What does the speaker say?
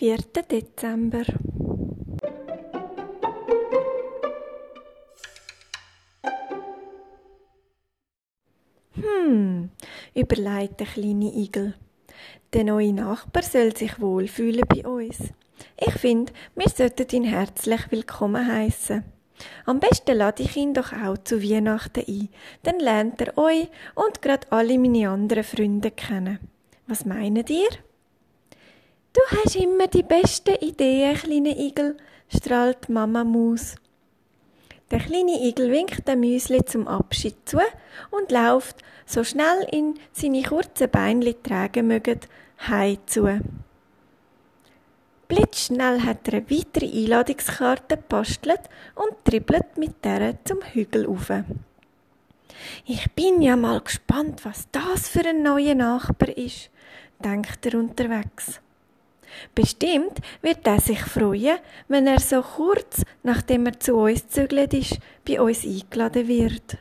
4. Dezember. Hm, überlegt der kleine Igel. Der neue Nachbar soll sich wohlfühlen bei uns. Ich finde, wir sollten ihn herzlich willkommen heißen. Am besten lade ich ihn doch auch zu Weihnachten ein. Dann lernt er euch und gerade alle meine anderen Freunde kennen. Was meint ihr? Du hast immer die besten Ideen, kleine Igel, strahlt Mama Maus. Der kleine Igel winkt dem Müsli zum Abschied zu und läuft, so schnell ihn seine kurzen Beinli tragen mögen, heim zu. Blitzschnell hat er eine weitere Einladungskarte gebastelt und trippelt mit der zum Hügel auf. Ich bin ja mal gespannt, was das für ein neuer Nachbar ist, denkt er unterwegs. Bestimmt wird er sich freuen, wenn er so kurz, nachdem er zu uns zügelt ist, bei uns eingeladen wird.